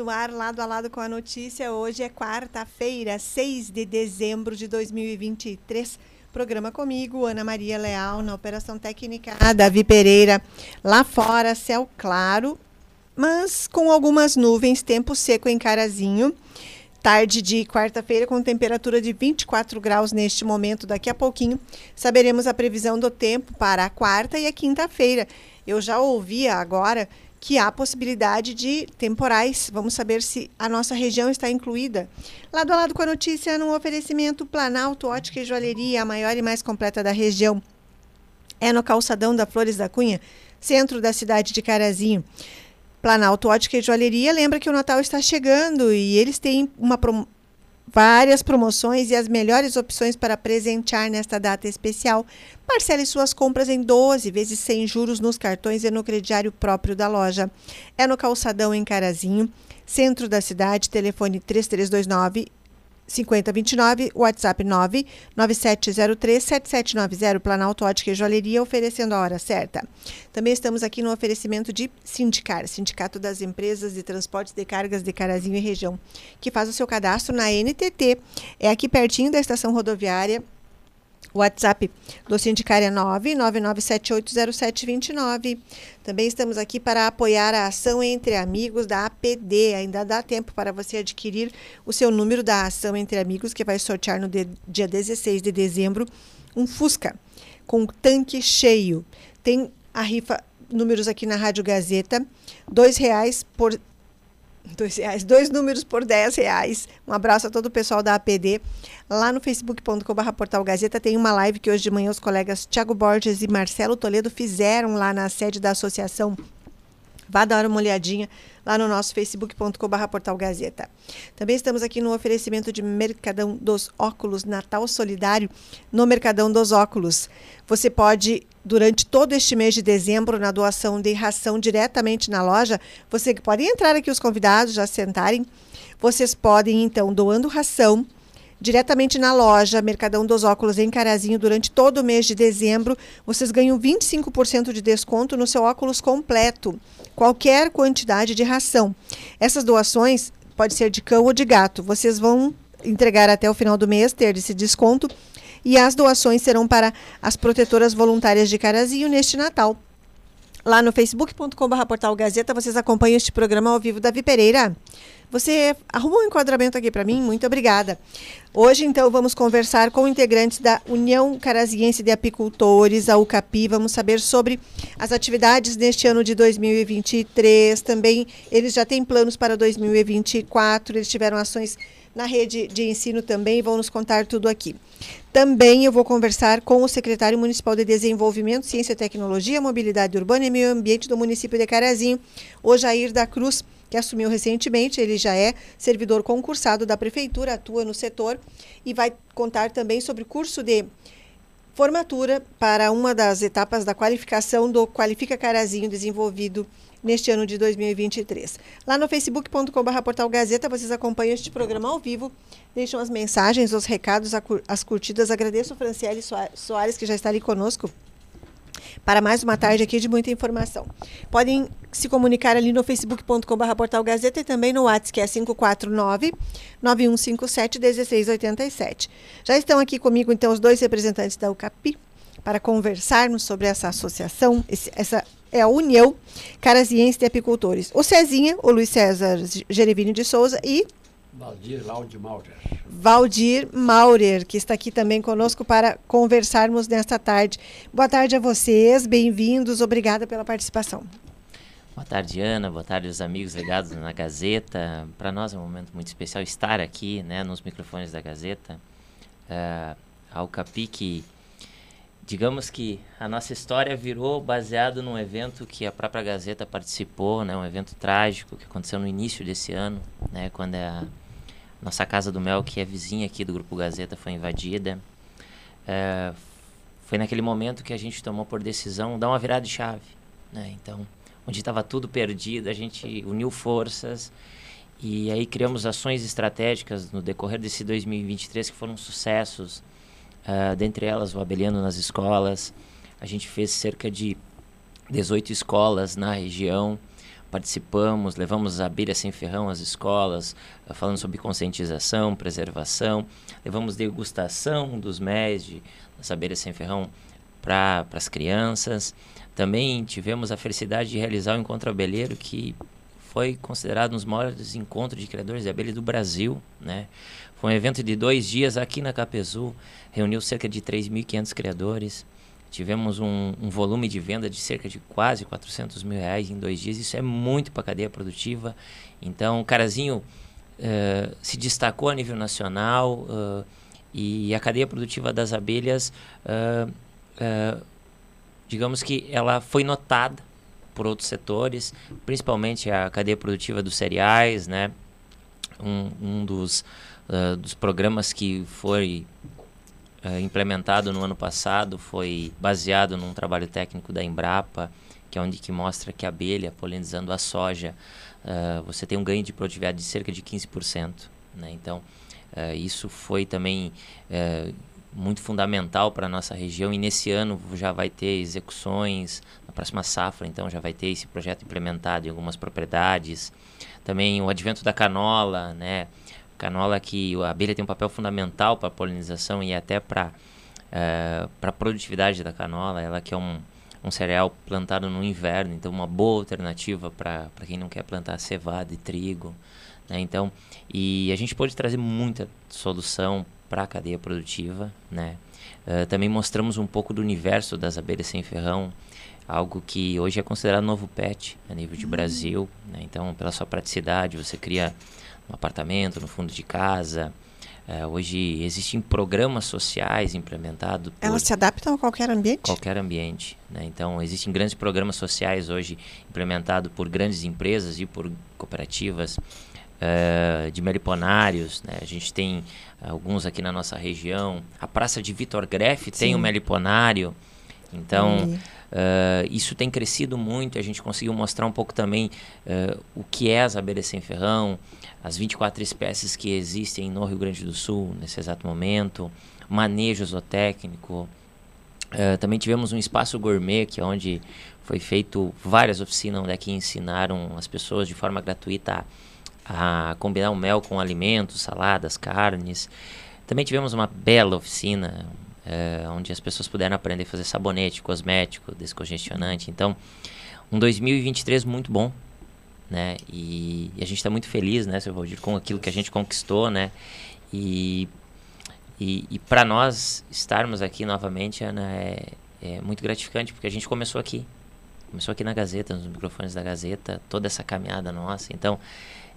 a do ar lado a lado com a notícia. Hoje é quarta-feira, 6 de dezembro de 2023. Programa comigo, Ana Maria Leal, na Operação Técnica, Davi Pereira, lá fora, céu claro, mas com algumas nuvens, tempo seco em Carazinho. Tarde de quarta-feira com temperatura de 24 graus neste momento. Daqui a pouquinho saberemos a previsão do tempo para a quarta e a quinta-feira. Eu já ouvia agora que há possibilidade de temporais. Vamos saber se a nossa região está incluída. Lado a lado com a notícia, no oferecimento Planalto Ótica e Joalheria, a maior e mais completa da região. É no calçadão da Flores da Cunha, centro da cidade de Carazinho. Planalto Ótica e Joalheria lembra que o Natal está chegando e eles têm uma prom várias promoções e as melhores opções para presentear nesta data especial. Parcele suas compras em 12 vezes sem juros nos cartões e no crediário próprio da loja. É no Calçadão em Carazinho, centro da cidade, telefone 3329 5029, WhatsApp 997037790, Planalto Ótica e Joalheria, oferecendo a hora certa. Também estamos aqui no oferecimento de Sindicar, Sindicato das Empresas de Transportes de Cargas de Carazinho e Região, que faz o seu cadastro na NTT. É aqui pertinho da estação rodoviária WhatsApp do Sindicária é 999780729. Também estamos aqui para apoiar a ação entre amigos da APD. Ainda dá tempo para você adquirir o seu número da ação entre amigos, que vai sortear no dia 16 de dezembro um Fusca com tanque cheio. Tem a rifa números aqui na Rádio Gazeta, dois reais por dois reais, dois números por dez reais. Um abraço a todo o pessoal da APD. Lá no facebook.com.br Portal Gazeta tem uma live que hoje de manhã os colegas Tiago Borges e Marcelo Toledo fizeram lá na sede da associação. Vá dar uma olhadinha lá no nosso facebook.com.br Portal Gazeta. Também estamos aqui no oferecimento de Mercadão dos Óculos, Natal Solidário no Mercadão dos Óculos. Você pode, durante todo este mês de dezembro, na doação de ração diretamente na loja, você pode entrar aqui os convidados, já sentarem. Vocês podem, então, doando ração diretamente na loja Mercadão dos Óculos em Carazinho durante todo o mês de dezembro. Vocês ganham 25% de desconto no seu óculos completo, qualquer quantidade de ração. Essas doações pode ser de cão ou de gato. Vocês vão entregar até o final do mês, ter esse desconto. E as doações serão para as protetoras voluntárias de Carazinho neste Natal. Lá no facebook.com.br portal Gazeta, vocês acompanham este programa ao vivo. Davi Pereira. Você arrumou um enquadramento aqui para mim? Muito obrigada. Hoje, então, vamos conversar com integrantes da União Caraziense de Apicultores, a UCAPI. Vamos saber sobre as atividades neste ano de 2023. Também eles já têm planos para 2024. Eles tiveram ações na rede de ensino também vão nos contar tudo aqui. Também eu vou conversar com o secretário municipal de Desenvolvimento, Ciência, Tecnologia, Mobilidade Urbana e Meio Ambiente do município de Carazinho, o Jair da Cruz que assumiu recentemente. Ele já é servidor concursado da prefeitura, atua no setor e vai contar também sobre o curso de formatura para uma das etapas da qualificação do Qualifica Carazinho desenvolvido neste ano de 2023. Lá no facebook.com.br portal Gazeta vocês acompanham este programa ao vivo, deixam as mensagens, os recados, as curtidas. Agradeço o Franciele Soares que já está ali conosco para mais uma tarde aqui de muita informação. Podem se comunicar ali no facebook.com.br portal Gazeta e também no WhatsApp, que é 549 9157 1687. Já estão aqui comigo, então, os dois representantes da UCAPI para conversarmos sobre essa associação, esse, essa é a União Caraziense de Apicultores. O Cezinha, o Luiz César Gerevini de Souza e Valdir Laude Maurer. Valdir Maurer, que está aqui também conosco para conversarmos nesta tarde. Boa tarde a vocês, bem-vindos, obrigada pela participação. Boa tarde, Ana. Boa tarde, os amigos ligados na Gazeta. Para nós é um momento muito especial estar aqui, né, nos microfones da Gazeta. Uh, a UCAPIC, digamos que a nossa história virou baseado num evento que a própria Gazeta participou, né, um evento trágico que aconteceu no início desse ano, né, quando a nossa Casa do Mel, que é vizinha aqui do Grupo Gazeta, foi invadida. É, foi naquele momento que a gente tomou por decisão dar uma virada de chave. Né? Então, onde estava tudo perdido, a gente uniu forças e aí criamos ações estratégicas no decorrer desse 2023 que foram sucessos. Uh, dentre elas, o Abeliano nas escolas. A gente fez cerca de 18 escolas na região participamos, levamos a abelha sem ferrão às escolas, uh, falando sobre conscientização, preservação, levamos degustação dos méis de das abelhas sem ferrão para as crianças. Também tivemos a felicidade de realizar o encontro abelheiro que foi considerado um dos maiores encontros de criadores de abelha do Brasil, né? Foi um evento de dois dias aqui na Capezu, reuniu cerca de 3.500 criadores. Tivemos um, um, volume de venda de cerca de quase 400 mil reais em dois dias. Isso é muito para a cadeia produtiva. Então, o Carazinho uh, se destacou a nível nacional uh, e a cadeia produtiva das abelhas, uh, digamos que ela foi notada por outros setores, principalmente a cadeia produtiva dos cereais, né? Um, um dos, dos programas que foi uh, implementado no ano passado foi baseado num trabalho técnico da Embrapa, que é onde que mostra que a abelha polinizando a soja, uh, você tem um ganho de produtividade de cerca de 15%. Né? Então, isso foi também muito fundamental para a nossa região e nesse ano já vai ter execuções, na próxima safra, então já vai ter esse projeto implementado em algumas propriedades. Também o advento da canola, né? Canola que a abelha tem um papel fundamental para a polinização e até para eh, para a produtividade da canola. Ela que é um, um cereal plantado no inverno, então uma boa alternativa para quem não quer plantar cevada e trigo. Né? Então, e a gente pode trazer muita solução para a cadeia produtiva. Né? Uh, também mostramos um pouco do universo das abelhas sem ferrão, algo que hoje é considerado novo pet a nível de uhum. Brasil. Né? Então, pela sua praticidade, você cria no apartamento, no fundo de casa. É, hoje existem programas sociais implementados. Elas se adaptam a qualquer ambiente? Qualquer ambiente. Né? Então, existem grandes programas sociais hoje implementados por grandes empresas e por cooperativas uh, de meliponários. Né? A gente tem alguns aqui na nossa região. A Praça de Vitor Greff tem um meliponário. Então, uh, isso tem crescido muito. A gente conseguiu mostrar um pouco também uh, o que é as abelhas sem ferrão, as 24 espécies que existem no Rio Grande do Sul nesse exato momento, manejo zootécnico. Uh, também tivemos um espaço gourmet, que é onde foi feito várias oficinas onde é que ensinaram as pessoas de forma gratuita a, a combinar o mel com alimentos, saladas, carnes. Também tivemos uma bela oficina uh, onde as pessoas puderam aprender a fazer sabonete, cosmético, descongestionante. Então, um 2023 muito bom né? E, e a gente está muito feliz, né, seu Valdir, com aquilo que a gente conquistou, né? E, e, e para nós estarmos aqui novamente, Ana, é, é muito gratificante, porque a gente começou aqui. Começou aqui na Gazeta, nos microfones da Gazeta, toda essa caminhada nossa. Então,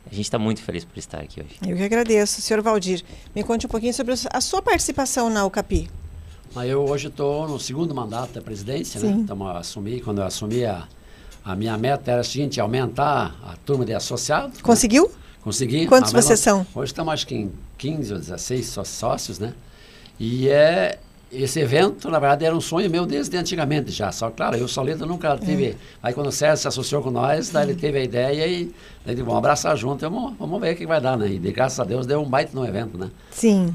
a gente está muito feliz por estar aqui hoje. Eu que agradeço, senhor Valdir. Me conte um pouquinho sobre a sua participação na UCAPI. Eu hoje estou no segundo mandato da presidência, né? Sim. né? Então, assumi, quando eu assumi a a minha meta era a seguinte, aumentar a turma de associados. Né? Conseguiu? Né? Consegui. Quantos vocês são? Hoje estamos acho que em 15 ou 16 sócios, né? E é esse evento, na verdade, era um sonho meu desde antigamente já. Só claro, eu Solito nunca tive. É. Aí quando o Sérgio se associou com nós, daí ele teve a ideia e daí vamos abraçar junto, vamos, vamos ver o que vai dar, né? E de graças a Deus deu um baita no evento, né? Sim.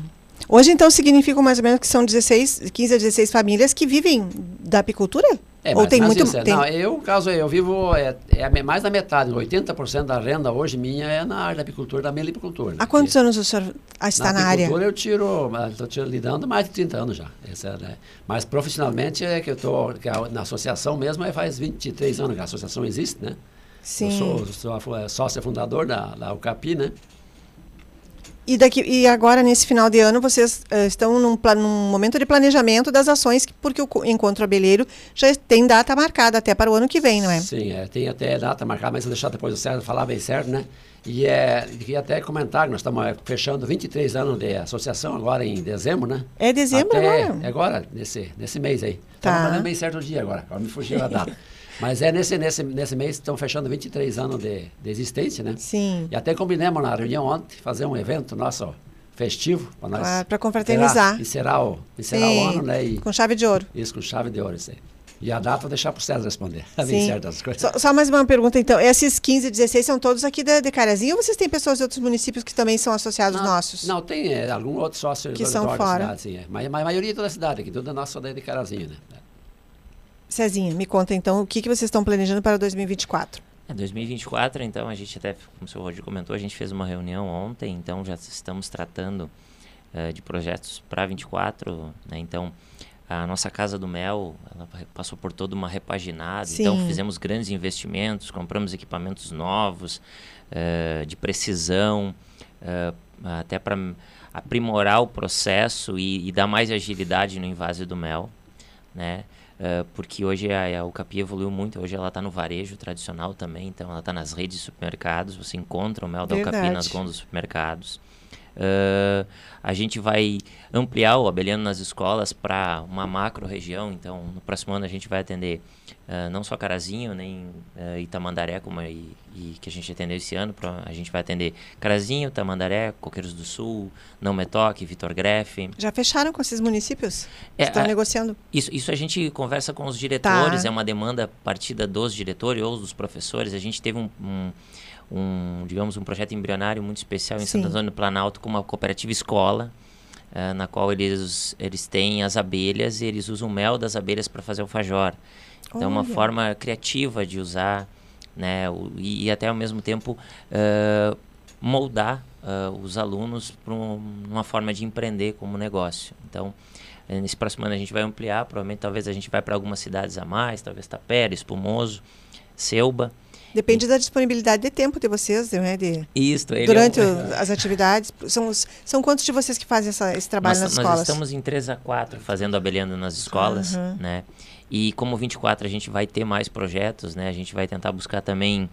Hoje, então, significa mais ou menos que são 16, 15 a 16 famílias que vivem da apicultura? É, Ou tem muito isso, tem... Não, eu, caso eu vivo, é, é mais da metade, 80% da renda hoje minha é na área da apicultura, da melipicultura. Há quantos anos o senhor está na, na área? Na eu tiro, estou lidando mais de 30 anos já. Essa, né? Mas profissionalmente é que eu estou, na associação mesmo, é faz 23 anos que a associação existe, né? Sim. Eu sou, sou sócio fundador da, da UCAPI, né? E, daqui, e agora, nesse final de ano, vocês uh, estão num, num, momento de planejamento das ações, porque o Encontro Abelheiro já tem data marcada até para o ano que vem, não é? Sim, é, tem até data marcada, mas vou deixar depois o Sérgio falar bem certo, né? E é, queria até comentar que nós estamos é, fechando 23 anos de associação agora em dezembro, né? É dezembro até, agora? É agora, nesse, nesse mês aí. Tá. Estamos bem certo o dia agora, agora me fugiu a data. Mas é nesse, nesse, nesse mês estão fechando 23 anos de, de existência, né? Sim. E até combinamos na reunião ontem fazer um evento nosso festivo para nós. Ah, para confraternizar. E será o, será o ano, né? E, com chave de ouro. Isso, com chave de ouro, isso aí. E a data vou deixar para o César responder. Sim. Só, só, mais uma pergunta, então. Esses 15, 16 são todos aqui de, de Carazinho ou vocês têm pessoas de outros municípios que também são associados não, nossos? Não, tem é, algum outro sócio que são fora. Cidade, sim, é. mas, mas, a maioria é toda a cidade aqui, toda a nossa de Carazinho, né? Cezinha, me conta então o que, que vocês estão planejando para 2024. É 2024, então a gente até, como o senhor Roger comentou, a gente fez uma reunião ontem, então já estamos tratando uh, de projetos para 24, né? Então a nossa casa do mel passou por toda uma repaginada, então Sim. então fizemos grandes investimentos, compramos equipamentos novos uh, de precisão, uh, até para aprimorar o processo e, e, dar mais agilidade no invase do mel, né? Uh, porque hoje a, a Ucapi evoluiu muito, hoje ela está no varejo tradicional também, então ela está nas redes de supermercados, você encontra o mel da Verdade. Ucapi nas gôndolas dos supermercados. Uh, a gente vai ampliar o abelhano nas escolas para uma macro região. Então, no próximo ano a gente vai atender uh, não só Carazinho, nem uh, Itamandaré, como e, e, que a gente atendeu esse ano. Pra, a gente vai atender Carazinho, Tamandaré, Coqueiros do Sul, Não Metoque, Vitor Grefe. Já fecharam com esses municípios? É, Estão a, negociando? Isso, isso a gente conversa com os diretores, tá. é uma demanda partida dos diretores ou dos professores. A gente teve um, um um, digamos, um projeto embrionário muito especial em Sim. Santo Antônio do Planalto com uma cooperativa escola, uh, na qual eles, eles têm as abelhas e eles usam o mel das abelhas para fazer o fajor. Então, é uma forma criativa de usar, né, o, e, e, até ao mesmo tempo uh, moldar uh, os alunos para um, uma forma de empreender como negócio. Então, nesse próximo ano a gente vai ampliar, provavelmente talvez a gente vai para algumas cidades a mais, talvez Tapera, Espumoso, Selba, Depende da disponibilidade de tempo de vocês, né? De, Isso. durante é um... as atividades. São, são quantos de vocês que fazem essa, esse trabalho nós, nas escolas? Nós estamos em 3 a 4 fazendo abelhando nas escolas, uhum. né? E como 24 a gente vai ter mais projetos, né? A gente vai tentar buscar também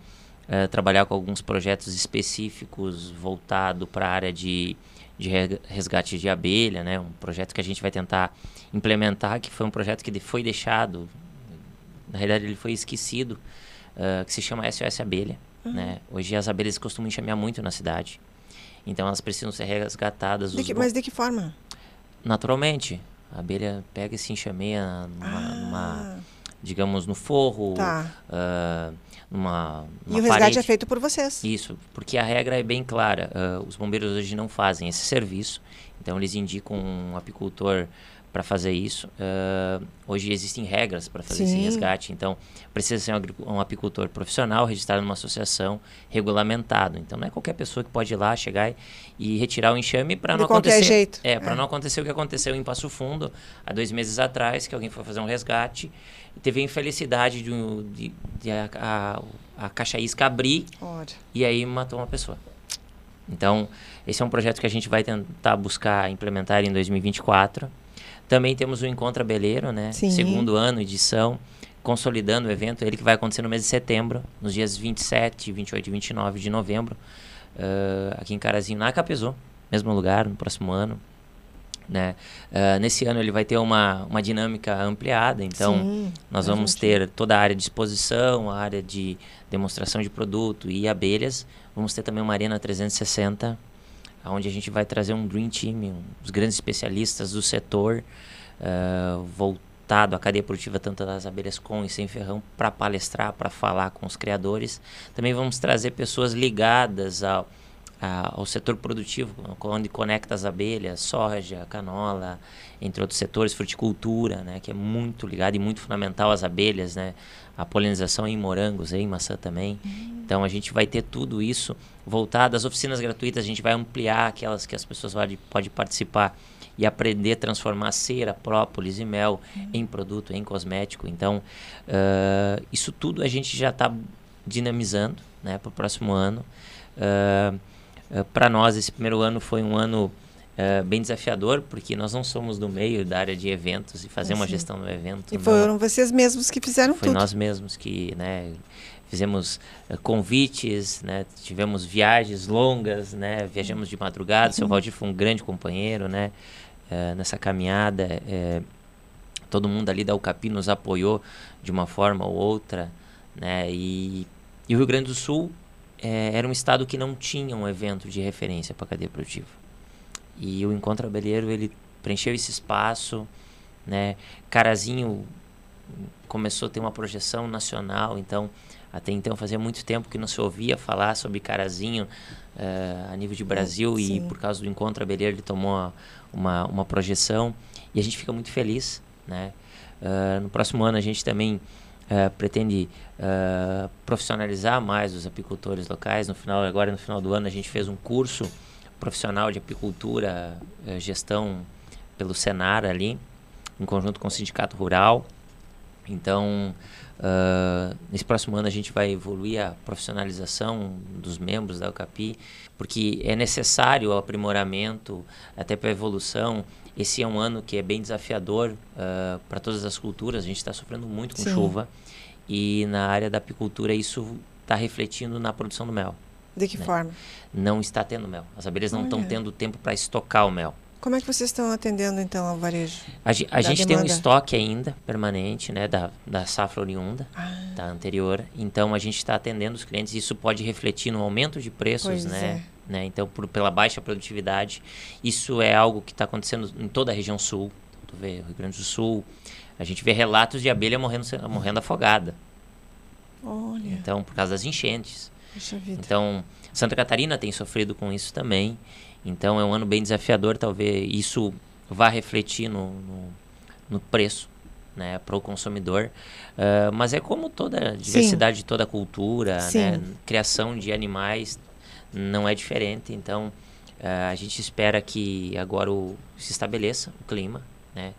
uh, trabalhar com alguns projetos específicos voltado para a área de, de resgate de abelha, né? Um projeto que a gente vai tentar implementar, que foi um projeto que foi deixado, na realidade ele foi esquecido, uh, que se chama SOS Abelha. Uhum. Né? Hoje as abelhas costumam enxamear muito na cidade. Então elas precisam ser resgatadas. De que, mas de que forma? Naturalmente. A abelha pega e se enxameia numa, ah. numa digamos, no forro, tá. uh, numa, numa, E o resgate parede. é feito por vocês. Isso, porque a regra é bem clara. Uh, os bombeiros hoje não fazem esse serviço. Então eles indicam um apicultor para fazer isso. Uh, hoje existem regras para fazer Sim. esse resgate, então precisa ser um, um, apicultor profissional registrado numa associação regulamentado. Então não é qualquer pessoa que pode ir lá chegar e, e retirar o enxame para não acontecer. Jeito. É, para é. não acontecer o que aconteceu em Passo Fundo há dois meses atrás, que alguém foi fazer um resgate e teve a infelicidade de, de, de a, a, a, caixa isca abrir Ora. e aí matou uma pessoa. Então, esse é um projeto que a gente vai tentar buscar implementar em 2024 também temos o Encontro Abelheiro, né? Sim. Segundo ano, edição, consolidando o evento. Ele que vai acontecer no mês de setembro, nos dias 27, 28 e 29 de novembro, uh, aqui em Carazinho, na Capezô, mesmo lugar, no próximo ano. Né? Uh, nesse ano ele vai ter uma, uma dinâmica ampliada, então Sim, nós vamos gente... ter toda a área de exposição, a área de demonstração de produto e abelhas. Vamos ter também uma arena 360 onde a gente vai trazer um Dream Team, os grandes especialistas do setor, uh, voltado à cadeia produtiva tanto das abelhas com e sem ferrão, para palestrar, para falar com os criadores. Também vamos trazer pessoas ligadas ao, a, ao setor produtivo, onde conecta as abelhas, soja, canola, entre outros setores, fruticultura, né, que é muito ligado e muito fundamental às abelhas, né, a polinização em morangos, em maçã também. Uhum. Então a gente vai ter tudo isso voltado. As oficinas gratuitas a gente vai ampliar aquelas que as pessoas podem pode participar e aprender a transformar cera, própolis e mel uhum. em produto, em cosmético. Então uh, isso tudo a gente já está dinamizando né, para o próximo ano. Uh, uh, para nós esse primeiro ano foi um ano é, bem desafiador, porque nós não somos do meio da área de eventos e fazer uma gestão do evento. E foram não, vocês mesmos que fizeram foi tudo. Foi nós mesmos que, né, fizemos uh, convites, né, tivemos viagens longas, né, viajamos de madrugada. Uhum. Seu Valdir foi um grande companheiro, né, uh, nessa caminhada. Uh, todo mundo ali da UCAPI nos apoiou de uma forma ou outra, né, e, e o Rio Grande do Sul era um estado que não tinha um evento de referência para a cadeia produtiva. E o Encontro Abelheiro, ele preencheu esse espaço, né? Carazinho começou a ter uma projeção nacional, então até então fazia muito tempo que não se ouvia falar sobre Carazinho uh, a nível de Brasil e por causa do Encontro Abelheiro ele tomou uma, uma projeção e a gente fica muito feliz, né? Uh, no próximo ano a gente também uh, pretende uh, profissionalizar mais os apicultores locais. No final, agora no final do ano, a gente fez um curso profissional de apicultura, uh, gestão pelo Senar ali, em conjunto com o Sindicato Rural. Então, nesse próximo ano a gente vai evoluir a profissionalização dos membros da UCAPI, porque é necessário o aprimoramento até para a evolução. Esse é um ano que é bem desafiador uh, para todas as culturas. A gente está sofrendo muito com Sim. chuva e na área da apicultura isso está refletindo na produção do mel. De que né? forma? Não está tendo mel. As abelhas não estão tendo tempo para estocar o mel. Como é que vocês estão atendendo então ao varejo? A, a gente demanda? tem um estoque ainda permanente, né, da, da safra oriunda, ah. da anterior. Então a gente está atendendo os clientes. Isso pode refletir no aumento de preços, pois né? É. né? Então por, pela baixa produtividade, isso é algo que está acontecendo em toda a região sul. Tu vê Rio Grande do Sul, a gente vê relatos de abelha morrendo, morrendo afogada. Olha. Então por causa das enchentes. Então Santa Catarina tem sofrido com isso também. Então é um ano bem desafiador, talvez isso vá refletir no, no, no preço né, para o consumidor. Uh, mas é como toda a diversidade Sim. toda a cultura, né, criação de animais não é diferente. Então uh, a gente espera que agora o, se estabeleça o clima, né,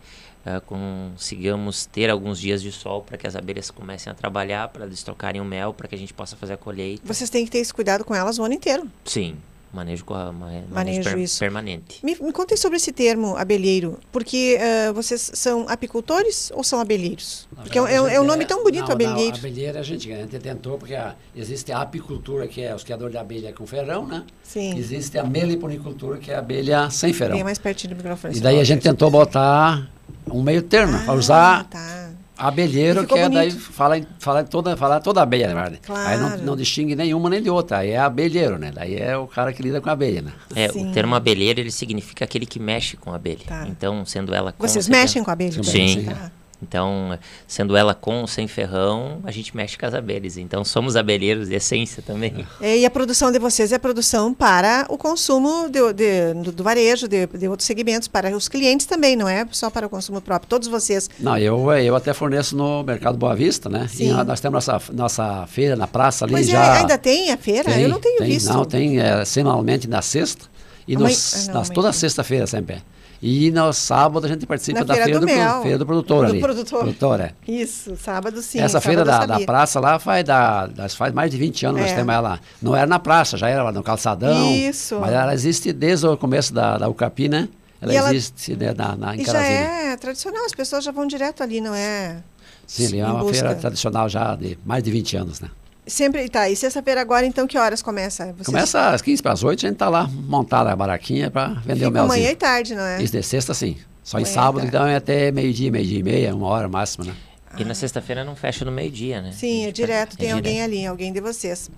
uh, consigamos ter alguns dias de sol para que as abelhas comecem a trabalhar, para eles trocarem o mel, para que a gente possa fazer a colheita. Vocês têm que ter esse cuidado com elas o ano inteiro. Sim, Manejo, manejo, manejo per, isso. permanente. Me, me contem sobre esse termo abelheiro, porque uh, vocês são apicultores ou são abelheiros? Porque é, é, é, um nome tão bonito, não, abelheiro. Não, abelheiro a gente, a gente tentou, porque a, existe a apicultura, que é os criadores de abelha com ferrão, né? Sim. Existe a meliponicultura, que é a abelha sem ferrão. Bem mais pertinho do microfone. E daí a gente tentou botar um meio termo, ah, para usar... Tá Abelheiro, que é daí fala, fala, toda, fala toda abelha, né? Claro. Aí não, não distingue nenhuma nem de outra. Aí é abelheiro, né? Daí é o cara que lida com a abelha, né? É, Sim. o termo abelheiro, ele significa aquele que mexe com a abelha. Tá. Então, sendo ela com... Vocês mexem com a abelha? Sim. Sim. Tá. Então, sendo ela com ou sem ferrão, a gente mexe com as abelhas. Então, somos abelheiros de essência também. É, e a produção de vocês é produção para o consumo de, de, do, do, varejo, de, de, outros segmentos, para os clientes também, não é só para o consumo próprio. Todos vocês. Não, eu, eu até forneço no Mercado Boa Vista, né? Sim. E nós temos nossa, nossa feira na praça ali pois já. É, ainda tem a feira? Tem, eu não tenho tem, visto. Não, tem é, semanalmente na sexta. E nos, ah, não, nas, toda sexta-feira sempre. E no sábado a gente participa da feira, do, do feira do produtor do ali. Produtor. produtor é. Isso, sábado sim. Essa feira da, da, praça lá faz, da, faz mais de 20 anos é. nós temos ela. Não era na praça, já era lá no calçadão. Isso. Mas ela existe desde o começo da, da UCAPI, né? Ela existe né, na, na, em E já é tradicional, as pessoas já vão direto ali, não é? Sim, é uma busca. feira tradicional já de mais de 20 anos, né? Sempre, tá. E sexta-feira agora, então, que horas começa? Vocês... Começa às 15 para as 8, a gente está lá montada a baraquinha para vender Fica o melzinho. manhã e tarde, não é? Isso, de sexta sim. Só manhã em sábado, então, é até meio-dia, meio-dia e meia, uma hora máxima, né? E na sexta-feira não fecha no meio-dia, né? Sim, é direto, é tem direto. alguém ali, alguém de vocês.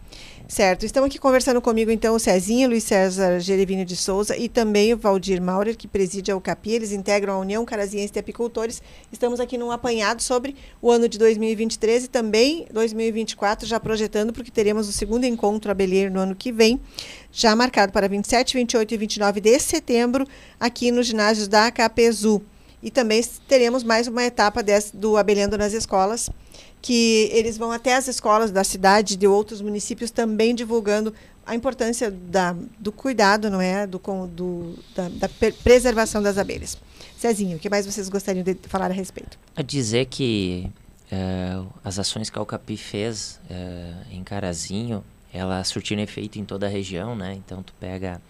Certo, estão aqui conversando comigo então o Cezinho, Luiz César Gerevino de Souza e também o Valdir Maurer, que preside a UCAPI, eles integram a União Caraziense de Apicultores. Estamos aqui num apanhado sobre o ano de 2023 e também 2024, já projetando, porque teremos o segundo encontro abelheiro no ano que vem, já marcado para 27, 28 e 29 de setembro, aqui nos ginásios da Capezu. E também teremos mais uma etapa desse, do Abelhando nas Escolas, que eles vão até as escolas da cidade de outros municípios também divulgando a importância da, do cuidado, não é, do, do da, da, preservação das abelhas. Cezinho, o que mais vocês gostariam de falar a respeito? A dizer que uh, as ações que a Alcapi fez uh, em Carazinho, ela surtiram efeito em toda a região, né? Então tu pega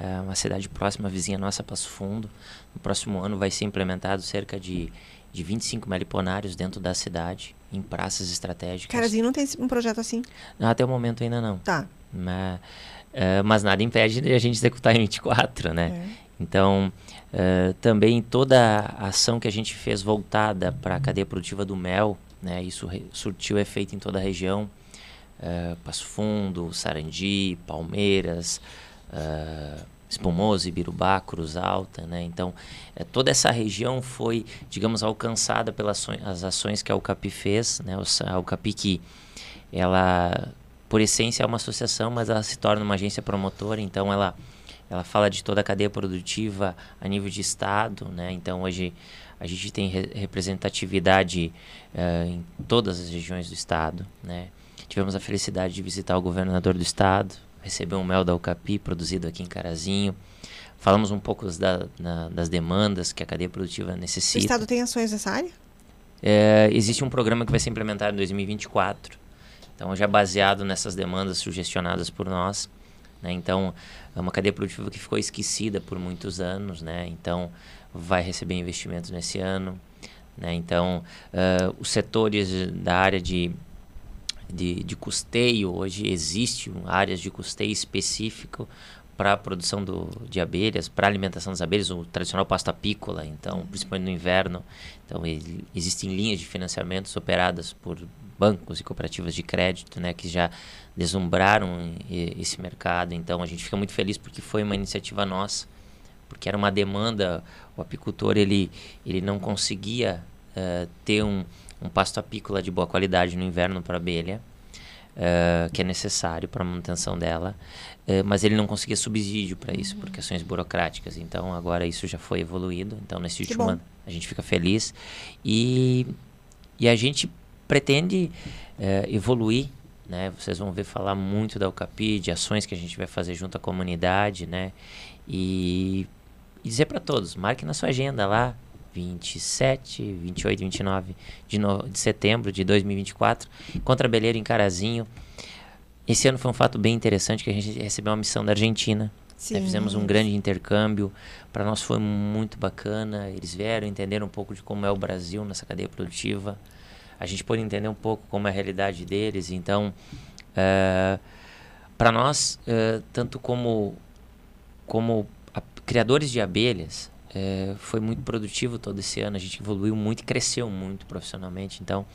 uh, uma cidade próxima, vizinha nossa, Passo Fundo, no próximo ano vai ser implementado cerca de, de 25 meliponários dentro da cidade, em praças estratégicas. Carazinho não tem um projeto assim? Até o momento ainda não. Tá. Mas, uh, mas nada impede de a gente executar em 24, né? É. Então, uh, também toda a ação que a gente fez voltada para a cadeia produtiva do mel, né? Isso surtiu efeito em toda a região. Uh, Passo Fundo, Sarandi, Palmeiras, uh, Espumoso, Ibirubá, Cruz Alta, né? Então, é, toda essa região foi, digamos, alcançada pelas as ações que a UCAPI fez, né? A UCAPI que, ela, por essência, é uma associação, mas ela se torna uma agência promotora, então ela, ela fala de toda a cadeia produtiva a nível de estado, né? Então, hoje, A gente tem re representatividade uh, em todas as regiões do estado, né? Tivemos a felicidade de visitar o governador do estado, receber um mel da Ucapi produzido aqui em Carazinho. Falamos um pouco da, na, das demandas que a cadeia produtiva necessita. O estado tem ações nessa área? É, existe um programa que vai ser implementado em 2024. Então, já baseado nessas demandas sugestionadas por nós. Né? Então, é uma cadeia produtiva que ficou esquecida por muitos anos. Né? Então, vai receber investimentos nesse ano. Né? Então, uh, os setores da área de de, de custeio, hoje existe áreas de custeio específico para a produção do, de abelhas, para a alimentação das abelhas, o tradicional pasto apícola, então, principalmente no inverno. Então, ele, existem linhas de financiamentos operadas por bancos e cooperativas de crédito, né, que já deslumbraram esse mercado. Então, a gente fica muito feliz porque foi uma iniciativa nossa, porque era uma demanda. O apicultor ele, ele não conseguia uh, ter um, um pasto apícola de boa qualidade no inverno para abelha, uh, que é necessário para a manutenção dela, uh, mas ele não conseguia subsídio para isso, uhum. por questões burocráticas. Então agora isso já foi evoluído. Então nesse último ano a gente fica feliz e, e a gente pretende uh, evoluir. Né? Vocês vão ver falar muito da UCAPI, de ações que a gente vai fazer junto à comunidade, né? E, e dizer para todos, marque na sua agenda lá, 27, 28 e 29 de, no, de setembro de 2024, contra Beleiro em Carazinho. Esse ano foi um fato bem interessante que a gente recebeu uma missão da Argentina. Né? Fizemos um grande intercâmbio. Para nós foi muito bacana. Eles vieram entender um pouco de como é o Brasil nessa cadeia produtiva. A gente pôde entender um pouco como é a realidade deles. Então, uh, eh, para nós, uh, tanto como, como a, criadores de abelhas, é, foi muito produtivo todo esse ano. A gente evoluiu muito e cresceu muito profissionalmente. Então,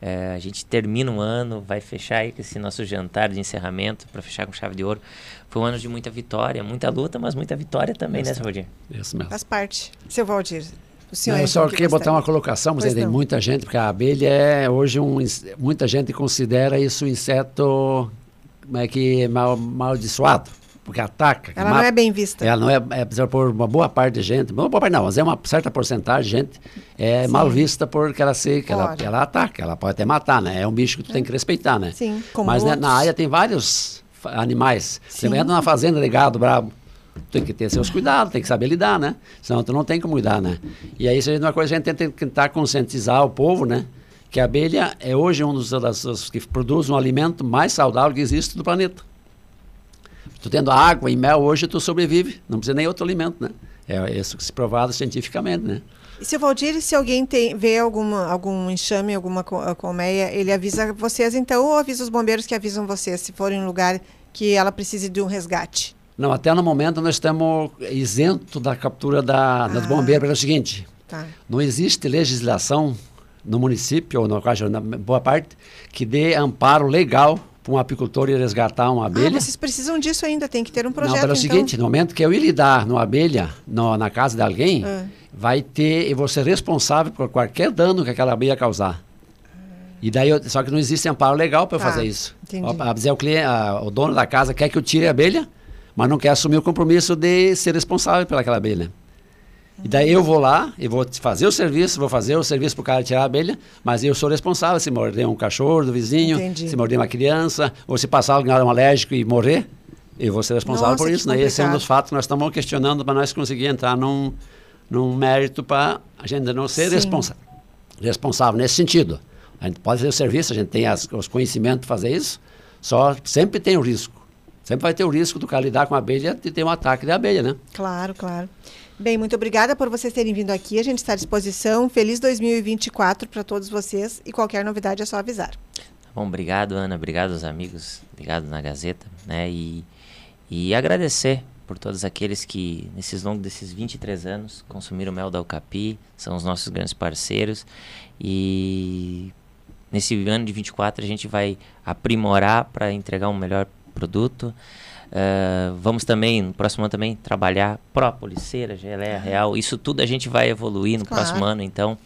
é, a gente termina um ano, vai fechar aí com esse nosso jantar de encerramento para fechar com chave de ouro. Foi um ano de muita vitória, muita luta, mas muita vitória também, Isso. né, seu Valdir? Isso mesmo. Faz parte. Seu Valdir, o senhor não, eu só queria botar uma colocação, mas tem muita gente, porque a abelha é hoje um. Muita gente considera isso um inseto como é que mal, maldiçoado porque ataca. Ela não é bem vista. Ela não é, é por uma boa parte de gente, uma boa parte não, mas é uma certa porcentagem de gente é Sim. mal vista porque ela se, que ela, ela ataca, ela pode até matar, né? É um bicho que tu é. tem que respeitar, né? Sim, como Mas né, na área tem vários animais. Sim. Você entra numa fazenda de gado brabo, tem que ter seus cuidados, tem que saber lidar, né? Senão tu não tem como lidar, né? E aí isso é uma coisa que a gente tem que tentar conscientizar o povo, né? Que a abelha é hoje um dos das, que produz um alimento mais saudável que existe do planeta. Tu tendo água e mel hoje, tu sobrevive. Não precisa nem outro alimento, né? É isso que se provado cientificamente, né? E seu Valdir, se alguém tem, vê alguma, algum enxame, alguma colmeia, ele avisa vocês então ou avisa os bombeiros que avisam vocês se for em um lugar que ela precise de um resgate? Não, até no momento nós estamos isento da captura da, ah, das bombeiras. É o seguinte, tá. não existe legislação no município, ou no, na boa parte, que dê amparo legal para um apicultor ir resgatar uma abelha. Ah, vocês precisam disso ainda, tem que ter um projeto. Não, pelo então. seguinte, no momento que eu ir lidar numa abelha no, na casa de alguém, ah. vai ter, eu vou ser responsável por qualquer dano que aquela abelha causar. E daí, eu, só que não existe amparo legal para tá, fazer isso. Entendi. O, o, cliente, a, o dono da casa quer que eu tire a abelha, mas não quer assumir o compromisso de ser responsável pelaquela abelha. E daí eu vou lá, e vou fazer o serviço, vou fazer o serviço para o cara tirar a abelha, mas eu sou responsável se morder um cachorro do vizinho, Entendi. se morder uma criança, ou se passar alguém um alérgico e morrer, eu vou ser responsável Nossa, por isso. Né? Esse é um dos fatos que nós estamos questionando para nós conseguir entrar num, num mérito para a gente não ser responsa responsável nesse sentido. A gente pode fazer o serviço, a gente tem as, os conhecimentos para fazer isso, só sempre tem o risco. Sempre vai ter o risco do cara lidar com a abelha e ter um ataque de abelha, né? Claro, claro. Bem, muito obrigada por vocês terem vindo aqui. A gente está à disposição. Feliz 2024 para todos vocês e qualquer novidade é só avisar. Tá bom, obrigado, Ana. Obrigado aos amigos ligados na Gazeta, né? E, e agradecer por todos aqueles que, nesses longos desses 23 anos, consumiram mel da Ucapi, são os nossos grandes parceiros. E nesse ano de 24 a gente vai aprimorar para entregar um melhor produto. Uh, vamos também, no próximo ano também, trabalhar própolis, cera, geleia real. Isso tudo a gente vai evoluir no claro. próximo ano, então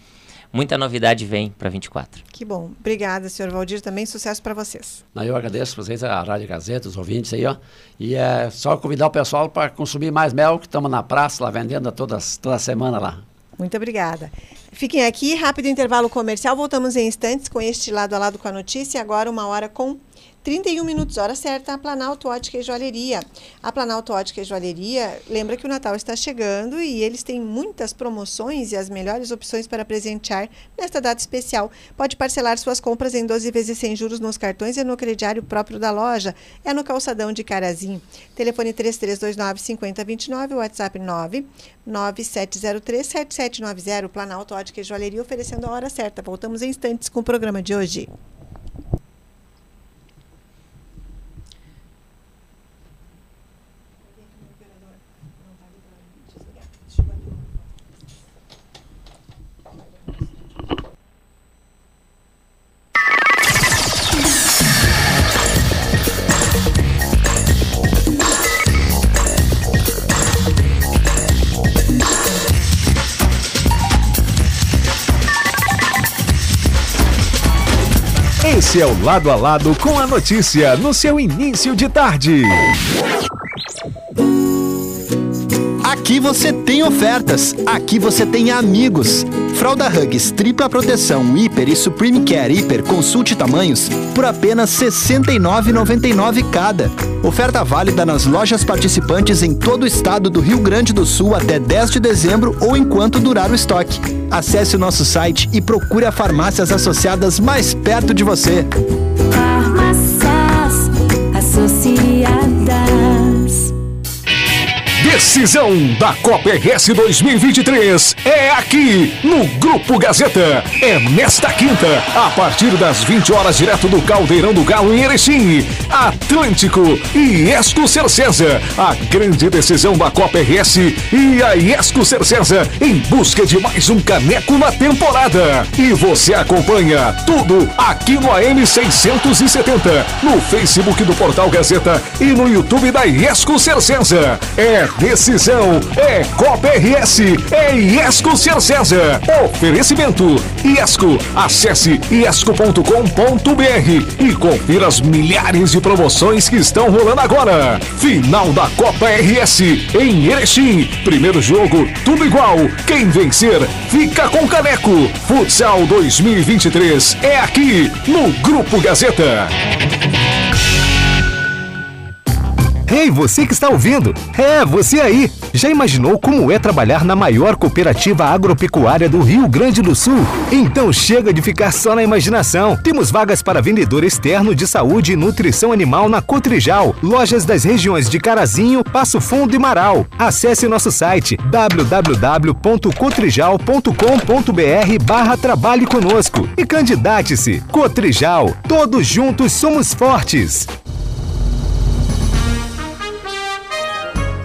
muita novidade vem para 24. Que bom. Obrigada, senhor Valdir, também sucesso para vocês. Eu agradeço vocês, a Rádio Gazeta, os ouvintes aí, ó. E é só convidar o pessoal para consumir mais mel, que estamos na praça lá vendendo todas, toda semana lá. Muito obrigada. Fiquem aqui, rápido intervalo comercial. Voltamos em instantes com este lado a lado com a notícia. Agora, uma hora com 31 minutos, hora certa, a Planalto Ótica e Joalheria. A Planalto Ótica e Joalheria lembra que o Natal está chegando e eles têm muitas promoções e as melhores opções para presentear nesta data especial. Pode parcelar suas compras em 12 vezes sem juros nos cartões e no crediário próprio da loja. É no calçadão de Carazinho. Telefone 3329 5029, WhatsApp 9 9703 7790. Planalto Ótica e Joalheria oferecendo a hora certa. Voltamos em instantes com o programa de hoje. Esse é o Lado a Lado com a notícia no seu início de tarde. Aqui você tem ofertas, aqui você tem amigos. Fralda Hugs tripla proteção Hiper e Supreme Care Hiper consulte tamanhos por apenas R$ 69,99 cada. Oferta válida nas lojas participantes em todo o estado do Rio Grande do Sul até 10 de dezembro ou enquanto durar o estoque. Acesse o nosso site e procure a farmácias associadas mais perto de você. Decisão da Copa RS 2023 é aqui no Grupo Gazeta. É nesta quinta, a partir das 20 horas, direto do Caldeirão do Galo em Erechim. Atlântico e Esco Cercesa. A grande decisão da Copa RS e a Esco Cercesa em busca de mais um caneco na temporada. E você acompanha tudo aqui no AM 670, no Facebook do Portal Gazeta e no YouTube da Esco Cercesa. É decisão, é Copa RS, é Iesco Cercesa. Oferecimento Iesco. Acesse iesco.com.br e confira as milhares de promoções que estão rolando agora. Final da Copa RS em Erechim. Primeiro jogo, tudo igual. Quem vencer, fica com caneco. Futsal 2023 é aqui no Grupo Gazeta. Ei, você que está ouvindo! É, você aí! Já imaginou como é trabalhar na maior cooperativa agropecuária do Rio Grande do Sul? Então chega de ficar só na imaginação. Temos vagas para vendedor externo de saúde e nutrição animal na Cotrijal, lojas das regiões de Carazinho, Passo Fundo e Marau. Acesse nosso site www.cotrijal.com.br trabalhe conosco e candidate-se. Cotrijal, todos juntos somos fortes.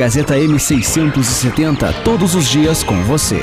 Gazeta M670, todos os dias com você.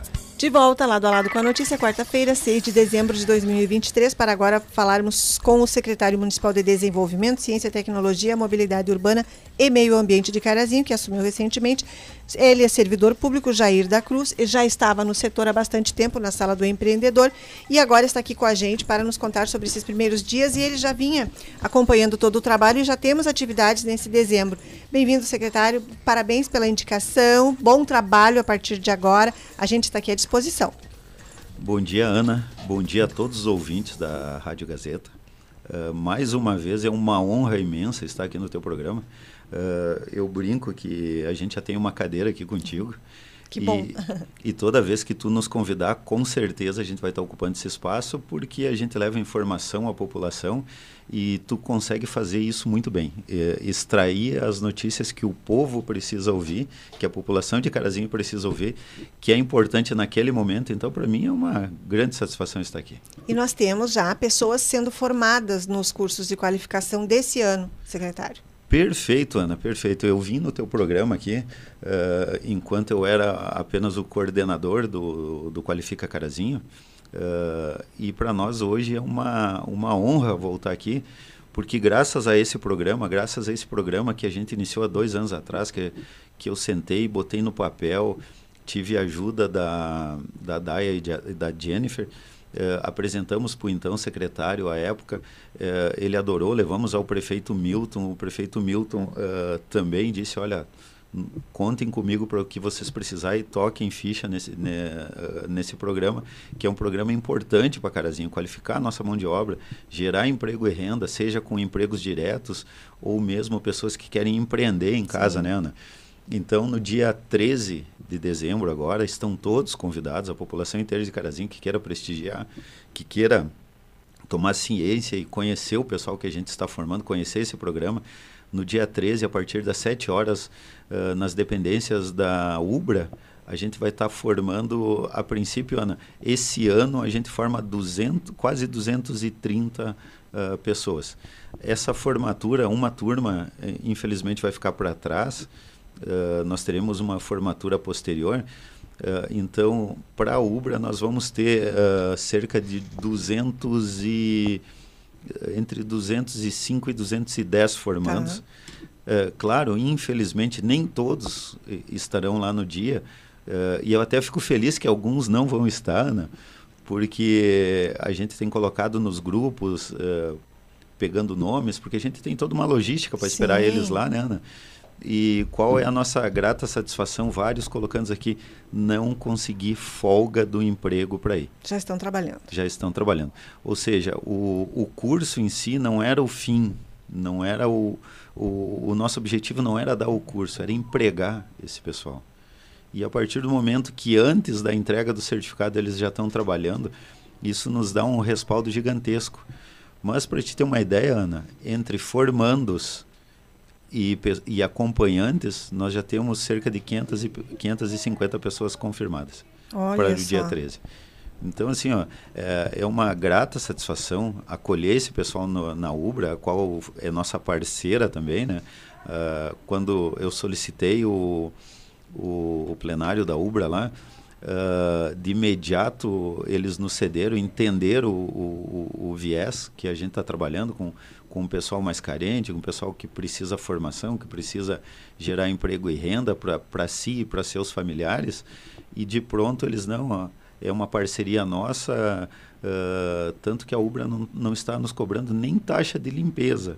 De volta, lado a lado com a notícia, quarta-feira, 6 de dezembro de 2023, para agora falarmos com o secretário municipal de Desenvolvimento, Ciência, Tecnologia, Mobilidade Urbana e Meio Ambiente de Carazinho, que assumiu recentemente. Ele é servidor público, Jair da Cruz, e já estava no setor há bastante tempo, na sala do empreendedor, e agora está aqui com a gente para nos contar sobre esses primeiros dias, e ele já vinha acompanhando todo o trabalho e já temos atividades nesse dezembro. Bem-vindo, secretário, parabéns pela indicação, bom trabalho a partir de agora, a gente está aqui à disposição. Bom dia, Ana. Bom dia a todos os ouvintes da Rádio Gazeta. Uh, mais uma vez, é uma honra imensa estar aqui no teu programa. Uh, eu brinco que a gente já tem uma cadeira aqui contigo. Que bom. E, toda vez que tu nos convidar, com certeza a gente vai estar ocupando esse espaço, porque a gente leva informação à população e tu consegue fazer isso muito bem. É, extrair as notícias que o povo precisa ouvir, que a população de Carazinho precisa ouvir, que é importante naquele momento. Então, para mim, é uma grande satisfação estar aqui. E nós temos já pessoas sendo formadas nos cursos de qualificação desse ano, secretário. Perfeito, Ana, perfeito. Eu vim no teu programa aqui, uh, enquanto eu era apenas o coordenador do, do Qualifica Carazinho, uh, e para nós hoje é uma, uma honra voltar aqui, porque graças a esse programa, graças a esse programa que a gente iniciou há dois anos atrás, que, que eu sentei, botei no papel, tive ajuda da, da Daya e da Jennifer, Uh, apresentamos para o então secretário à época, uh, ele adorou, levamos ao prefeito Milton, o prefeito Milton uh, também disse, olha, contem comigo para o que vocês precisarem e toquem ficha nesse, né, nesse programa, que é um programa importante para Carazinho, qualificar a nossa mão de obra, gerar emprego e renda, seja com empregos diretos ou mesmo pessoas que querem empreender em casa, Sim. né, Ana? Então, no dia 13 de dezembro agora, estão todos convidados, a população inteira de Carazinho que queira prestigiar, que queira tomar ciência e conhecer o pessoal que a gente está formando, conhecer esse programa. No dia 13, a partir das 7 horas, uh, nas dependências da UBRA, a gente vai estar tá formando, a princípio, Ana, esse ano a gente forma 200, quase 230 uh, pessoas. Essa formatura, uma turma, eh, infelizmente, vai ficar para trás, Uh, nós teremos uma formatura posterior. Uh, então, para a UBRA, nós vamos ter uh, cerca de 200 e entre 205 e 210 formandos. Tá. claro, infelizmente, nem todos estarão lá no dia. e eu até fico feliz que alguns não vão estar, Ana, porque a gente tem colocado nos grupos, pegando nomes, porque a gente tem toda uma logística para esperar eles lá, né, Ana? E qual é a nossa grata satisfação, vários colocando aqui, não conseguir folga do emprego para ir. Já estão trabalhando. Já estão trabalhando. Ou seja, o, o curso em si não era o fim, não era o, o, o nosso objetivo não era dar o curso, era empregar esse pessoal. E a partir do momento que antes da entrega do certificado eles já estão trabalhando, isso nos dá um respaldo gigantesco. Mas para te ter uma ideia, Ana, entre formandos e, e acompanhantes, nós já temos cerca de 500 e, 550 pessoas confirmadas para o dia 13. Então, assim, ó, é, é, uma grata satisfação acolher esse pessoal no, na UBRA, a qual é nossa parceira também, né? Uh, quando eu solicitei o, o, o, plenário da UBRA lá, uh, de imediato eles nos cederam, entenderam o, o, o viés que a gente está trabalhando com com o pessoal mais carente, com o pessoal que precisa formação, que precisa gerar emprego e renda para si e para seus familiares, e de pronto eles não, ó, é uma parceria nossa, uh, tanto que a Ubra não, não está nos cobrando nem taxa de limpeza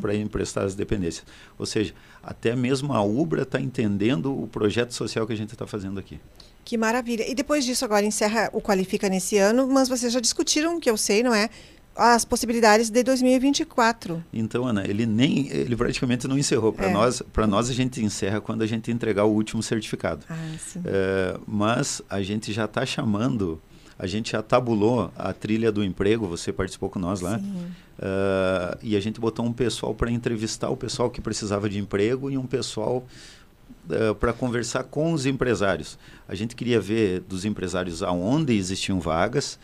para emprestar as dependências. Ou seja, até mesmo a Ubra está entendendo o projeto social que a gente está fazendo aqui. Que maravilha. E depois disso, agora encerra o Qualifica nesse ano, mas vocês já discutiram, que eu sei, não é? As possibilidades de 2024. Então, Ana, ele nem ele praticamente não encerrou. Para é. nós, para nós a gente encerra quando a gente entregar o último certificado. Ah, é, mas a gente já está chamando, a gente já tabulou a trilha do emprego. Você participou com nós lá. Uh, e a gente botou um pessoal para entrevistar o pessoal que precisava de emprego e um pessoal Uh, para conversar com os empresários. A gente queria ver dos empresários aonde existiam vagas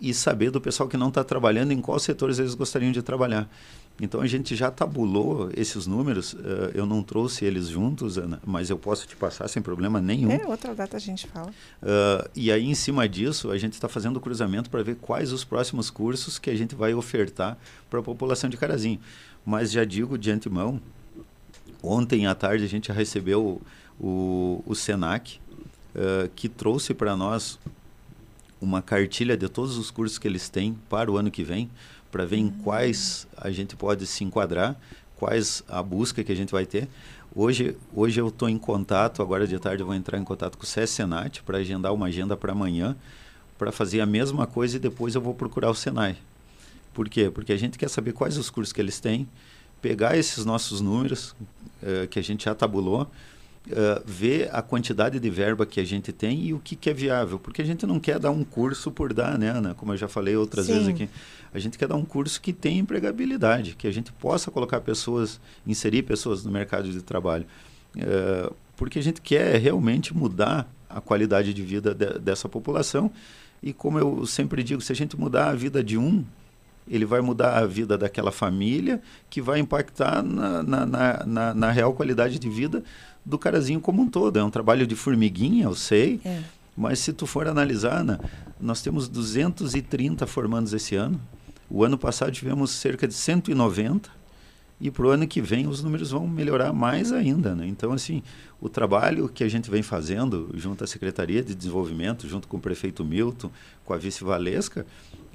e saber do pessoal que não está trabalhando em quais setores eles gostariam de trabalhar. Então a gente já tabulou esses números, uh, eu não trouxe eles juntos, Ana, mas eu posso te passar sem problema nenhum. É, outra data a gente fala. Uh, e aí, em cima disso, a gente está fazendo o cruzamento para ver quais os próximos cursos que a gente vai ofertar para a população de Carazinho. Mas já digo de antemão, ontem à tarde a gente recebeu o, o, o SENAC, uh, que trouxe para nós uma cartilha de todos os cursos que eles têm para o ano que vem, para ver em quais a gente pode se enquadrar, quais a busca que a gente vai ter. Hoje, hoje eu estou em contato, agora de tarde eu vou entrar em contato com o SES Senat para agendar uma agenda para amanhã, para fazer a mesma coisa e depois eu vou procurar o Senai. Por quê? Porque a gente quer saber quais os cursos que eles têm, pegar esses nossos números uh, que a gente já tabulou, uh, ver a quantidade de verba que a gente tem e o que, que, é viável. Porque a gente não quer dar um curso por dar, né, Ana? Como eu já falei outras Sim. vezes aqui. A gente quer dar um curso que tenha empregabilidade, que a gente possa colocar pessoas, inserir pessoas no mercado de trabalho. Uh, porque a gente quer realmente mudar a qualidade de vida de, dessa população. E como eu sempre digo, se a gente mudar a vida de um, ele vai mudar a vida daquela família, que vai impactar na, na, na, na real qualidade de vida do carazinho como um todo. É um trabalho de formiguinha, eu sei, é. mas se tu for analisar, Ana, nós temos 230 formandos esse ano. O ano passado tivemos cerca de 190 e para o ano que vem os números vão melhorar mais ainda. Né? Então, assim, o trabalho que a gente vem fazendo junto à Secretaria de Desenvolvimento, junto com o prefeito Milton, com a vice Valesca,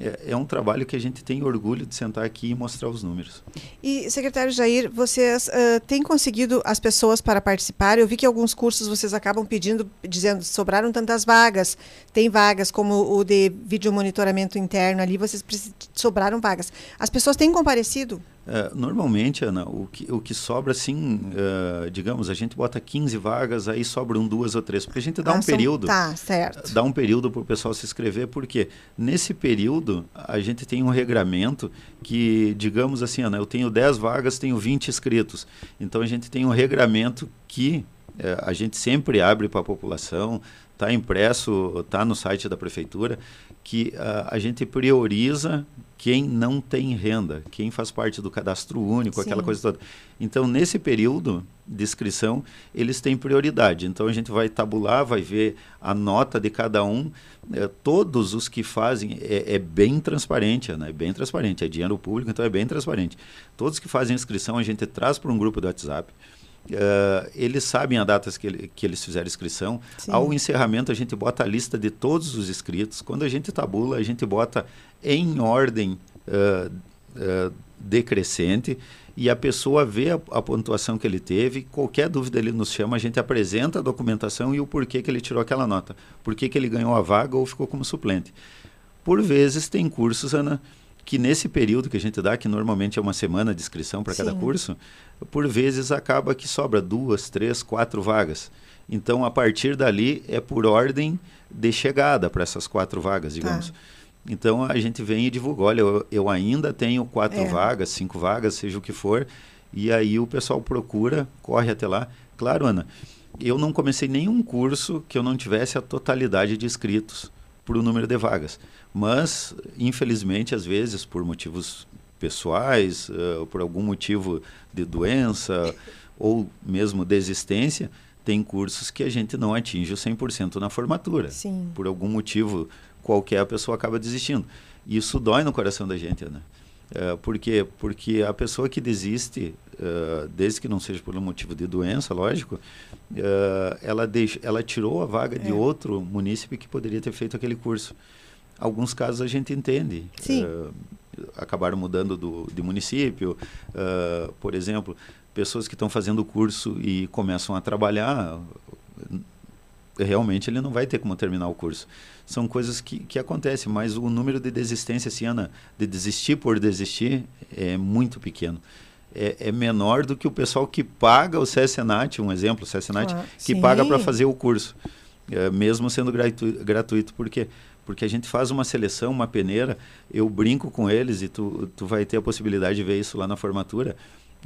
é, é, um trabalho que a gente tem orgulho de sentar aqui e mostrar os números. E, secretário Jair, vocês uh, têm conseguido as pessoas para participar? Eu vi que alguns cursos vocês acabam pedindo, dizendo, sobraram tantas vagas. Tem vagas como o de vídeo monitoramento interno ali, vocês sobraram vagas. As pessoas têm comparecido? Uh, normalmente, Ana, o que, o que sobra, assim, uh, digamos, a gente bota 15 vagas, aí sobram duas ou três, porque a gente dá ah, um são... período. Tá, certo. Dá um período para o pessoal se inscrever, porque nesse período a gente tem um regramento que, digamos assim, Ana, eu tenho 10 vagas, tenho 20 inscritos. Então a gente tem um regramento que uh, a gente sempre abre para a população, está impresso, está no site da prefeitura, que a gente prioriza quem não tem renda, quem faz parte do cadastro único, Sim. aquela coisa toda. Então, nesse período de inscrição, eles têm prioridade. Então, a gente vai tabular, vai ver a nota de cada um. É, todos os que fazem, é, é, bem transparente, né? é bem transparente, é dinheiro público, então é bem transparente. Todos que fazem inscrição, a gente traz para um grupo do WhatsApp. Uh, eles sabem a data que, ele, que eles fizeram inscrição. Sim. Ao encerramento, a gente bota a lista de todos os inscritos. Quando a gente tabula, a gente bota em ordem uh, uh, decrescente e a pessoa vê a, a, pontuação que ele teve. Qualquer dúvida ele nos chama, a gente apresenta a documentação e o porquê que ele tirou aquela nota. Por que ele ganhou a vaga ou ficou como suplente. Por vezes tem cursos, Ana, que nesse período que a gente dá, que normalmente é uma semana de inscrição para cada curso, por vezes acaba que sobra duas, três, quatro vagas. Então, a partir dali, é por ordem de chegada para essas quatro vagas, digamos. Tá. Então, a gente vem e divulga: olha, eu, eu ainda tenho quatro é. vagas, cinco vagas, seja o que for. E aí o pessoal procura, corre até lá. Claro, Ana, eu não comecei nenhum curso que eu não tivesse a totalidade de inscritos para o número de vagas. Mas, infelizmente, às vezes, por motivos pessoais, uh, por algum motivo de doença ou mesmo desistência, tem cursos que a gente não atinge o 100% na formatura. Sim. Por algum motivo qualquer, a pessoa acaba desistindo. Isso dói no coração da gente, né? Uh, por quê? Porque a pessoa que desiste, uh, desde que não seja por um motivo de doença, lógico, uh, ela, deixa, ela tirou a vaga é. de outro munícipe que poderia ter feito aquele curso. Alguns casos a gente entende. Sim. acabaram mudando do, de município. por exemplo, pessoas que estão fazendo o curso e começam a trabalhar, realmente ele não vai ter como terminar o curso. São coisas que, que acontecem, mas o número de desistência, assim, Ana, de desistir por desistir, é muito pequeno. É, é menor do que o pessoal que paga o CSNAT, um exemplo, o CSNAT, ah, que sim. paga para fazer o curso, é, mesmo sendo gratuito, gratuito. Por quê? Porque a gente faz uma seleção, uma peneira, eu brinco com eles e tu, tu vai ter a possibilidade de ver isso lá na formatura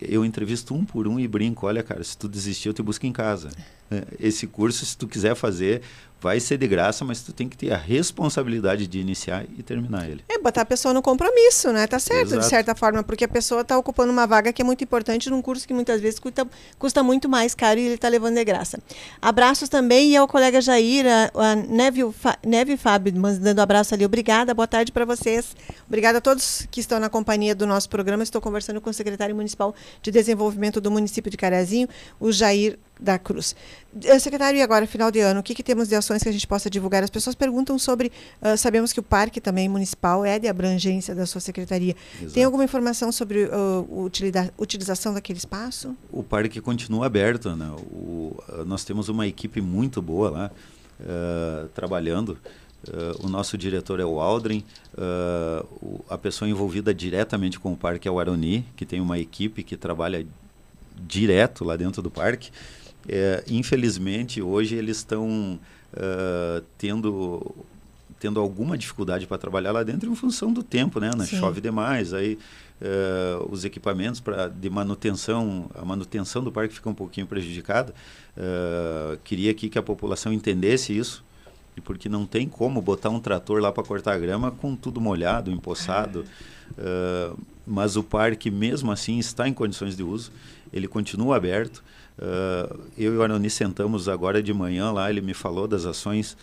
eu entrevisto um por um e brinco, olha, cara, se tu desistir, eu te busco em casa. É, esse curso, se tu quiser fazer, vai ser de graça, mas tu tem que ter a responsabilidade de iniciar e terminar ele. É, botar a pessoa no compromisso, né? Tá certo, Exato. de certa forma, porque a pessoa está ocupando uma vaga que é muito importante num curso que muitas vezes custa, custa muito mais caro e ele está levando de graça. Abraços também e ao colega Jair, a, a Neve, Fa, Neve Fábio, mandando abraço ali. Obrigada, boa tarde para vocês. Obrigada a todos que estão na companhia do nosso programa. Estou conversando com o secretário municipal de desenvolvimento do município de Carazinho, o Jair da Cruz. Eh, secretário, e agora, final de ano, o que, que temos de ações que a gente possa divulgar? As pessoas perguntam sobre. Uh, sabemos que o parque também municipal é de abrangência da sua secretaria. Exato. Tem alguma informação sobre a uh, utilização daquele espaço? O parque continua aberto. Né? O, nós temos uma equipe muito boa lá, uh, trabalhando. Uh, o nosso diretor é o Aldrin, o, a pessoa envolvida diretamente com o parque é o Aroni, que tem uma equipe que trabalha direto lá dentro do parque. É, infelizmente, hoje eles estão uh, tendo tendo alguma dificuldade para trabalhar lá dentro em função do tempo, né? né? Chove demais, aí uh, os equipamentos para de manutenção, a manutenção do parque fica um pouquinho prejudicada. Uh, queria aqui que a população entendesse isso, porque não tem como botar um trator lá para cortar grama com tudo molhado, empoçado. Uh, mas o parque, mesmo assim, está em condições de uso, ele continua aberto. Uh, eu e o Aroni sentamos agora de manhã lá, ele me falou das ações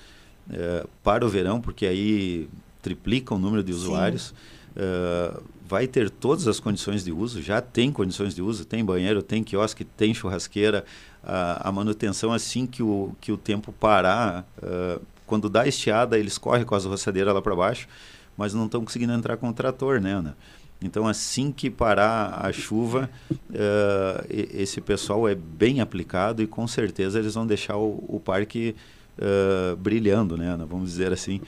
uh, para o verão, porque aí triplica o número de usuários. Uh, vai ter todas as condições de uso, já tem condições de uso, tem banheiro, tem quiosque, tem churrasqueira, a, a manutenção assim que o, que o tempo parar, quando dá estiada, eles correm com as roçadeiras lá para baixo, mas não estão conseguindo entrar com o trator, né, Ana? Então, assim que parar a chuva, uh, esse pessoal é bem aplicado e com certeza eles vão deixar o, o parque uh, brilhando, né? Vamos dizer assim.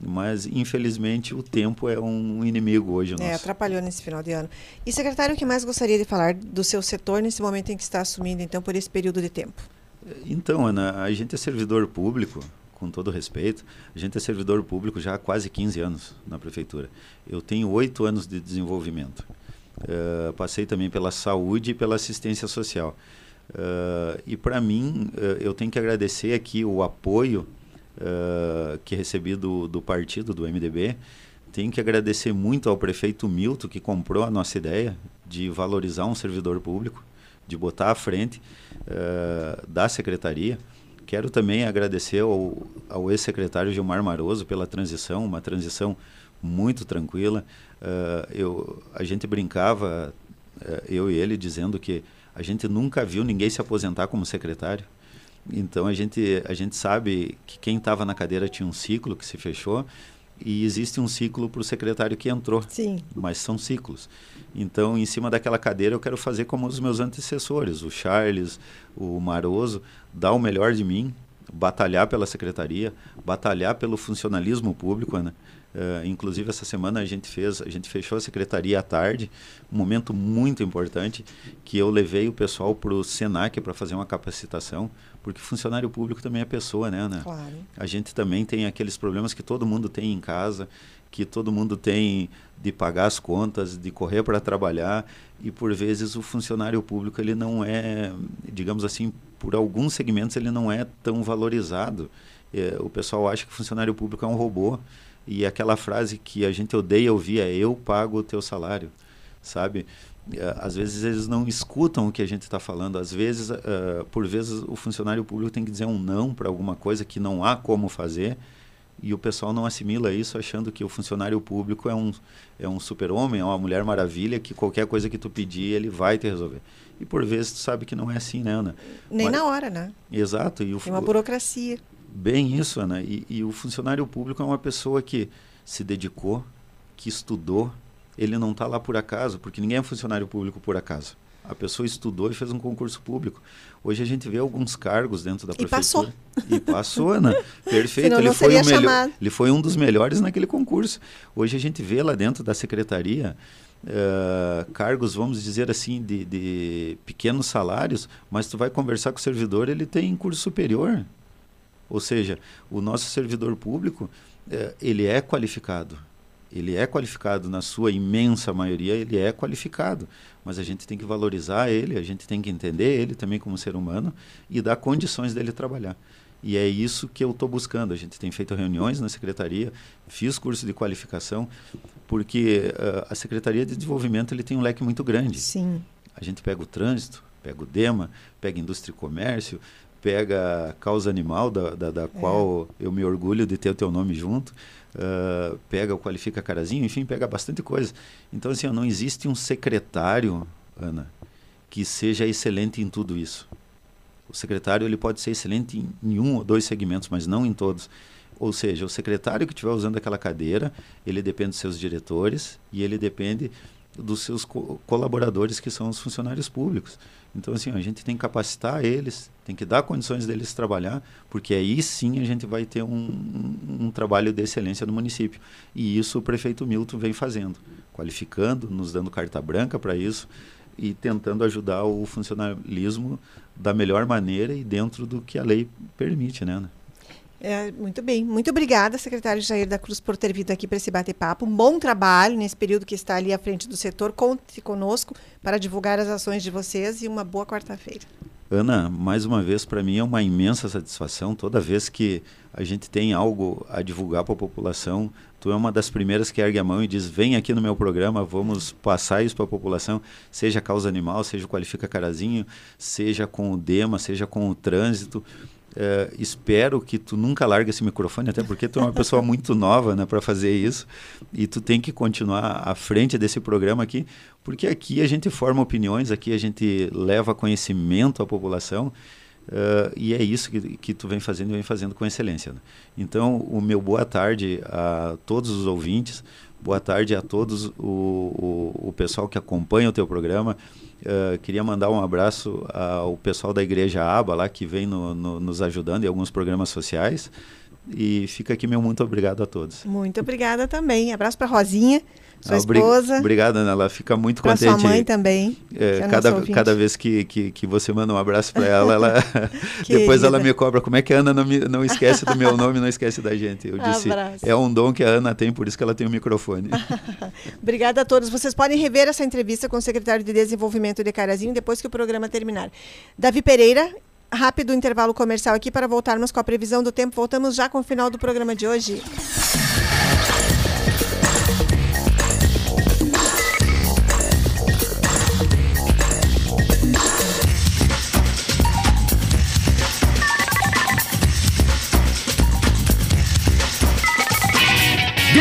Mas, infelizmente, o tempo é um inimigo hoje. É, atrapalhou nesse final de ano. E, secretário, o que mais gostaria de falar do seu setor nesse momento em que está assumindo, então, por esse período de tempo? Então, Ana, a gente é servidor público, com todo respeito, a gente é servidor público já há quase 15 anos na prefeitura. Eu tenho oito anos de desenvolvimento. Uh, passei também pela saúde e pela assistência social. Uh, e para mim, uh, eu tenho que agradecer aqui o apoio que recebi do, do partido, do MDB. Tenho que agradecer muito ao prefeito Milton, que comprou a nossa ideia de valorizar um servidor público, de botar à frente da secretaria. Quero também agradecer ao, ao ex-secretário Gilmar Maroso pela transição, uma transição muito tranquila. Uh, eu, a gente brincava, uh, eu e ele, dizendo que a gente nunca viu ninguém se aposentar como secretário. Então a gente, a gente sabe que quem estava na cadeira tinha um ciclo que se fechou e existe um ciclo para o secretário que entrou. Sim. Mas são ciclos. Então, em cima daquela cadeira, eu quero fazer como os meus antecessores, o Charles, o Maroso, dar o melhor de mim, batalhar pela secretaria, batalhar pelo funcionalismo público, né? Uh, inclusive essa semana a gente fez, a gente fechou a secretaria à tarde, um momento muito importante que eu levei o pessoal para o Senac para fazer uma capacitação, porque funcionário público também é pessoa, né, Ana? Claro. A gente também tem aqueles problemas que todo mundo tem em casa, que todo mundo tem de pagar as contas, de correr para trabalhar e por vezes o funcionário público ele não é, digamos assim, por alguns segmentos ele não é tão valorizado. É, o pessoal acha que funcionário público é um robô e aquela frase que a gente odeia ouvir é eu pago o teu salário, sabe? É, às vezes eles não escutam o que a gente está falando. Às vezes, uh, por vezes, o funcionário público tem que dizer um não para alguma coisa que não há como fazer e o pessoal não assimila isso achando que o funcionário público é um, é um super-homem, é uma mulher maravilha que qualquer coisa que tu pedir ele vai te resolver. E por vezes tu sabe que não é assim, né, Ana? Nem Mas, na hora, né? Exato. E o, uma burocracia. Bem isso, Ana. E, e o funcionário público é uma pessoa que se dedicou, que estudou. Ele não está lá por acaso, porque ninguém é funcionário público por acaso. A pessoa estudou e fez um concurso público. Hoje a gente vê alguns cargos dentro da prefeitura. E passou. E passou, né? Perfeito. ele, foi o melhor, ele foi um dos melhores naquele concurso. Hoje a gente vê lá dentro da secretaria uh, cargos, vamos dizer assim, de, de pequenos salários, mas tu vai conversar com o servidor, ele tem curso superior. Ou seja, o nosso servidor público, uh, ele é qualificado ele é qualificado na sua imensa maioria, ele é qualificado, mas a gente tem que valorizar ele, a gente tem que entender ele também como ser humano e dar condições dele trabalhar. E é isso que eu estou buscando. A gente tem feito reuniões na secretaria, fiz curso de qualificação, porque uh, a Secretaria de Desenvolvimento ele tem um leque muito grande. Sim. A gente pega o trânsito, pega o DEMA, pega indústria e comércio, pega a causa animal, da, da, da é. qual eu me orgulho de ter o teu nome junto pega o Qualifica Carazinho, enfim, pega bastante coisa. Então, assim, não existe um secretário, Ana, que seja excelente em tudo isso. O secretário ele pode ser excelente em, em um ou dois segmentos, mas não em todos. Ou seja, o secretário que estiver usando aquela cadeira, ele depende dos seus diretores e ele depende dos seus co colaboradores, que são os funcionários públicos. Então, assim, a gente tem que capacitar eles, tem que dar condições deles trabalhar, porque aí sim a gente vai ter um, um, um trabalho de excelência no município. E isso o prefeito Milton vem fazendo, qualificando, nos dando carta branca para isso e tentando ajudar o funcionalismo da melhor maneira e dentro do que a lei permite, né? É, muito bem. Muito obrigada, secretário Jair da Cruz, por ter vindo aqui para esse bate-papo. Um bom trabalho nesse período que está ali à frente do setor. Conte conosco para divulgar as ações de vocês e uma boa quarta-feira. Ana, mais uma vez, para mim é uma imensa satisfação. Toda vez que a gente tem algo a divulgar para a população, tu é uma das primeiras que ergue a mão e diz: vem aqui no meu programa, vamos passar isso para a população, seja causa animal, seja qualifica carazinho, seja com o DEMA, seja com o trânsito. É, espero que tu nunca largue esse microfone, até porque tu é uma pessoa muito nova né, para fazer isso. E tu tem que continuar à frente desse programa aqui, porque aqui a gente forma opiniões, aqui a gente leva conhecimento à população. Uh, e é isso que, que tu vem fazendo e vem fazendo com excelência. Né? Então, o meu boa tarde a todos os ouvintes, boa tarde a todos o, o, o pessoal que acompanha o teu programa. Uh, queria mandar um abraço ao pessoal da Igreja Aba lá que vem no, no, nos ajudando em alguns programas sociais. E fica aqui meu muito obrigado a todos. Muito obrigada também. Abraço para Rosinha, sua ah, esposa. Obrigado, Ana. Ela fica muito pra contente. sua mãe também. É, é cada, cada vez que, que, que, você manda um abraço para ela, ela depois ela me cobra como é que a Ana não, me, não esquece do meu nome, não esquece da gente. Eu disse, abraço. é um dom que a Ana tem, por isso que ela tem o um microfone. Obrigada a todos. Vocês podem rever essa entrevista com o secretário de Desenvolvimento de Carazinho depois que o programa terminar. Davi Pereira, rápido intervalo comercial aqui para voltarmos com a previsão do tempo. Voltamos já com o final do programa de hoje.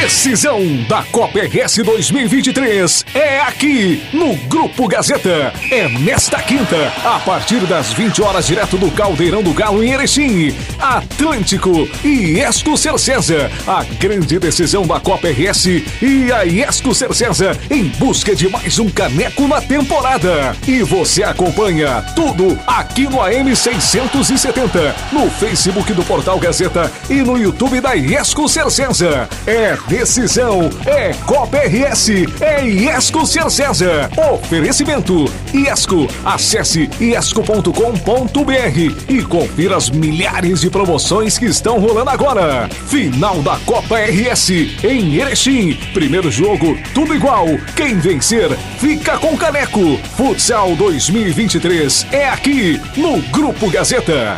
Decisão da Copa RS 2023 é aqui no Grupo Gazeta. É nesta quinta, a partir das 20 horas, direto do Caldeirão do Galo em Erechim. Atlântico e Esco Cercesa. A grande decisão da Copa RS e a Esco Cercesa em busca de mais um caneco na temporada. E você acompanha tudo aqui no AM 670, no Facebook do Portal Gazeta e no YouTube da Esco Cercesa. É decisão é Copa RS, é Iesco Ser César. Oferecimento Iesco. Acesse iesco.com.br e confira as milhares de promoções que estão rolando agora. Final da Copa RS em Erechim. Primeiro jogo, tudo igual. Quem vencer, fica com caneco. Futsal 2023 é aqui no Grupo Gazeta.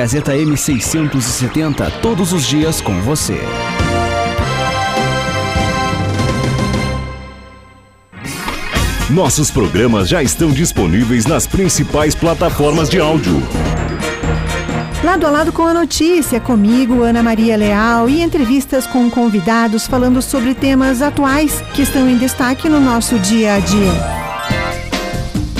M670, todos os dias com você. Nossos programas já estão disponíveis nas principais plataformas de áudio. Lado a lado com a notícia, comigo, Ana Maria Leal, e entrevistas com convidados falando sobre temas atuais que estão em destaque no nosso dia a dia.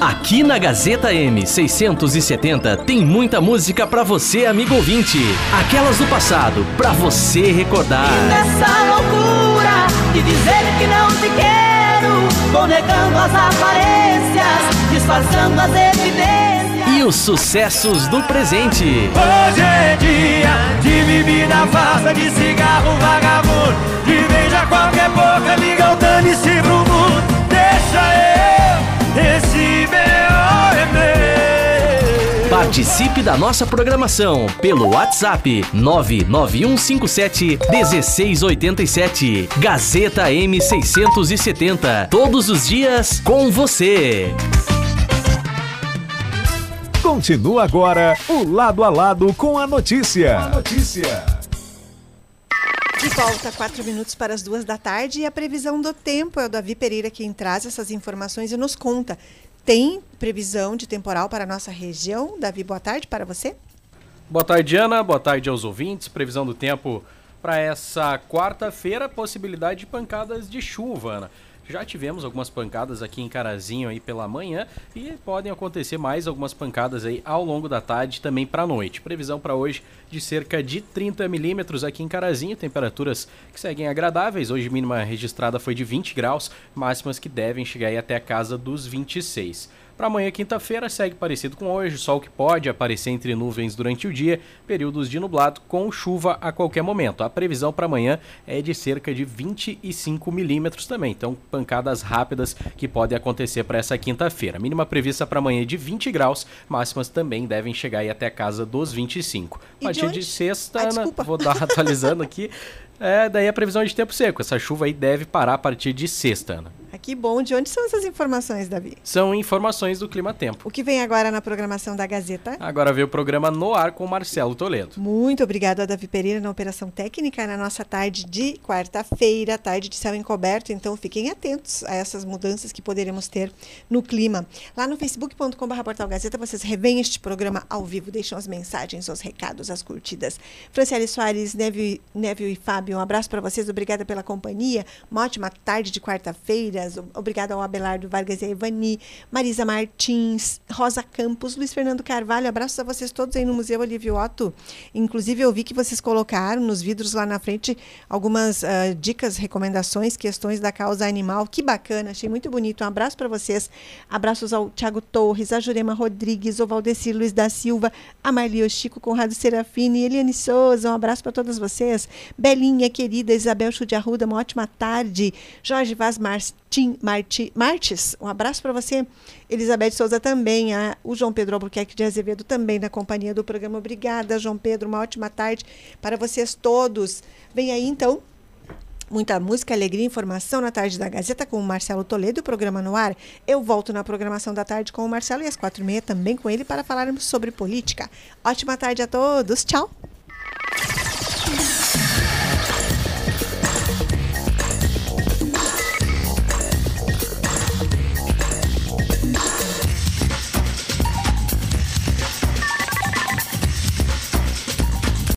Aqui na Gazeta M670 tem muita música para você, amigo ouvinte. Aquelas do passado, para você recordar. E nessa loucura de dizer que não te quero, vou negando as aparências, disfarçando as evidências. E os sucessos do presente. Hoje é dia de bebida farsa, de cigarro vagabundo, de beija qualquer boca, liga o dane-se Participe da nossa programação pelo WhatsApp 99157 1687. Gazeta M670. Todos os dias com você. Continua agora o Lado a Lado com a notícia. A notícia. De volta, quatro minutos para as duas da tarde e a previsão do tempo é o Davi Pereira quem traz essas informações e nos conta. Tem previsão de temporal para a nossa região? Davi, boa tarde para você. Boa tarde, Ana. Boa tarde aos ouvintes. Previsão do tempo para essa quarta-feira, possibilidade de pancadas de chuva, Ana. Já tivemos algumas pancadas aqui em Carazinho aí pela manhã e podem acontecer mais algumas pancadas aí ao longo da tarde também para a noite. Previsão para hoje de cerca de 30 milímetros aqui em Carazinho, temperaturas que seguem agradáveis. Hoje mínima registrada foi de 20 graus, máximas que devem chegar aí até a casa dos 26. Para amanhã, quinta-feira, segue parecido com hoje, sol que pode aparecer entre nuvens durante o dia, períodos de nublado com chuva a qualquer momento. A previsão para amanhã é de cerca de 25 milímetros também, então pancadas rápidas que podem acontecer para essa quinta-feira. Mínima prevista para amanhã é de 20 graus, máximas também devem chegar aí até a casa dos 25. A partir de, de sexta, ah, Ana, vou dar atualizando aqui. É, daí a previsão é de tempo seco. Essa chuva aí deve parar a partir de sexta, Ana. Ah, que bom. De onde são essas informações, Davi? São informações do Clima Tempo. O que vem agora na programação da Gazeta? Agora vem o programa No Ar com Marcelo Toledo. Muito obrigado a Davi Pereira na operação técnica na nossa tarde de quarta-feira, tarde de céu encoberto. Então fiquem atentos a essas mudanças que poderemos ter no clima. Lá no facebook.com.br Portal Gazeta vocês revêem este programa ao vivo, deixam as mensagens, os recados, as curtidas. Franciele Soares, Névio, Névio e Fábio, um abraço para vocês. Obrigada pela companhia. Uma ótima tarde de quarta-feira. Obrigada ao Abelardo Vargas e a Ivani, Marisa Martins, Rosa Campos, Luiz Fernando Carvalho. Abraços a vocês todos aí no Museu Olívio Otto. Inclusive, eu vi que vocês colocaram nos vidros lá na frente algumas uh, dicas, recomendações, questões da causa animal. Que bacana, achei muito bonito. Um abraço para vocês. Abraços ao Tiago Torres, a Jurema Rodrigues, o Valdecir Luiz da Silva, a Marli Chico, Conrado Serafini, Eliane Souza. Um abraço para todas vocês. Belinha, querida, Isabel Chudiarruda, uma ótima tarde. Jorge Vaz Martim, Marti, Martes, um abraço para você. Elizabeth Souza também, a, o João Pedro Albuquerque de Azevedo também na companhia do programa. Obrigada, João Pedro, uma ótima tarde para vocês todos. Vem aí, então, muita música, alegria e informação na tarde da Gazeta com o Marcelo Toledo, o programa no ar. Eu volto na programação da tarde com o Marcelo e às quatro e meia também com ele para falarmos sobre política. Ótima tarde a todos. Tchau.